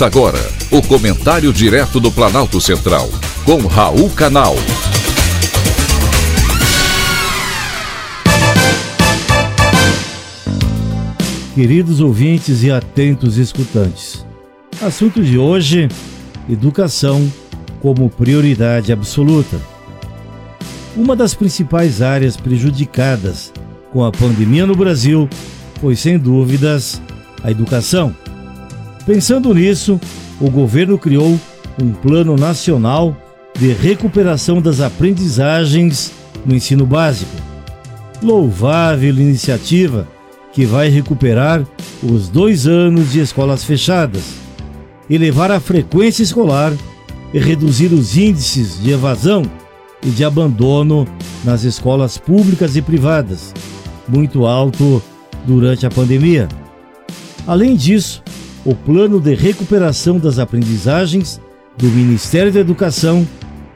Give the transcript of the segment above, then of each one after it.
Agora o comentário direto do Planalto Central, com Raul Canal. Queridos ouvintes e atentos escutantes, assunto de hoje: educação como prioridade absoluta. Uma das principais áreas prejudicadas com a pandemia no Brasil foi, sem dúvidas, a educação. Pensando nisso, o governo criou um Plano Nacional de Recuperação das Aprendizagens no Ensino Básico. Louvável iniciativa que vai recuperar os dois anos de escolas fechadas, elevar a frequência escolar e reduzir os índices de evasão e de abandono nas escolas públicas e privadas, muito alto durante a pandemia. Além disso, o Plano de Recuperação das Aprendizagens do Ministério da Educação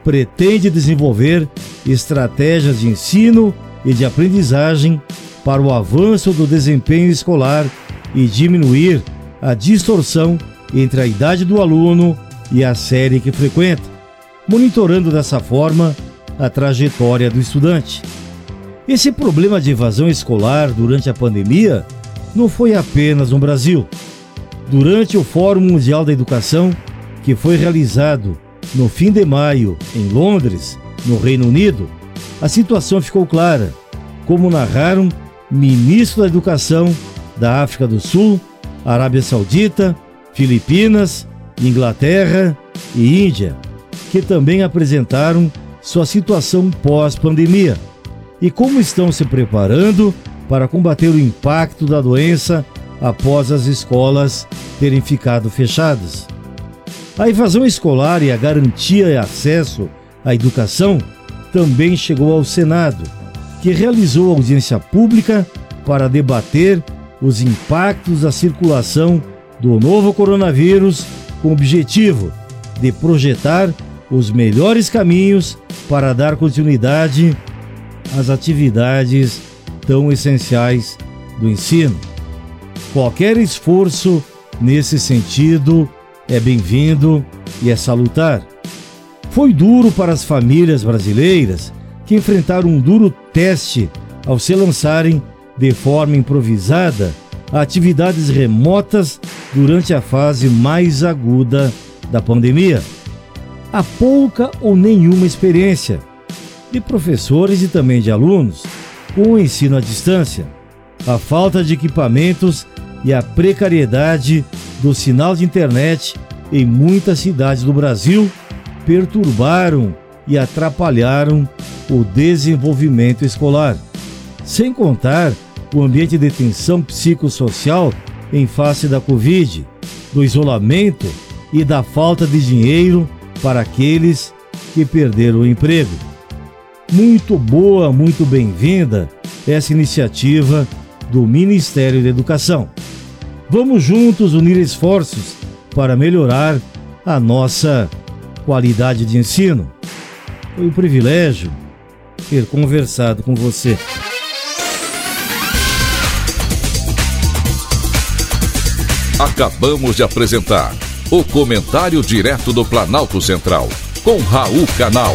pretende desenvolver estratégias de ensino e de aprendizagem para o avanço do desempenho escolar e diminuir a distorção entre a idade do aluno e a série que frequenta, monitorando dessa forma a trajetória do estudante. Esse problema de evasão escolar durante a pandemia não foi apenas no Brasil. Durante o Fórum Mundial da Educação, que foi realizado no fim de maio em Londres, no Reino Unido, a situação ficou clara, como narraram ministros da Educação da África do Sul, Arábia Saudita, Filipinas, Inglaterra e Índia, que também apresentaram sua situação pós-pandemia e como estão se preparando para combater o impacto da doença após as escolas terem ficado fechadas. A evasão escolar e a garantia de acesso à educação também chegou ao Senado, que realizou audiência pública para debater os impactos da circulação do novo coronavírus com o objetivo de projetar os melhores caminhos para dar continuidade às atividades tão essenciais do ensino. Qualquer esforço nesse sentido é bem-vindo e é salutar. Foi duro para as famílias brasileiras que enfrentaram um duro teste ao se lançarem de forma improvisada a atividades remotas durante a fase mais aguda da pandemia. Há pouca ou nenhuma experiência de professores e também de alunos com o ensino à distância. A falta de equipamentos e a precariedade do sinal de internet em muitas cidades do Brasil perturbaram e atrapalharam o desenvolvimento escolar. Sem contar o ambiente de tensão psicossocial em face da Covid, do isolamento e da falta de dinheiro para aqueles que perderam o emprego. Muito boa, muito bem-vinda essa iniciativa do Ministério da Educação. Vamos juntos unir esforços para melhorar a nossa qualidade de ensino. Foi um privilégio ter conversado com você. Acabamos de apresentar o Comentário Direto do Planalto Central, com Raul Canal.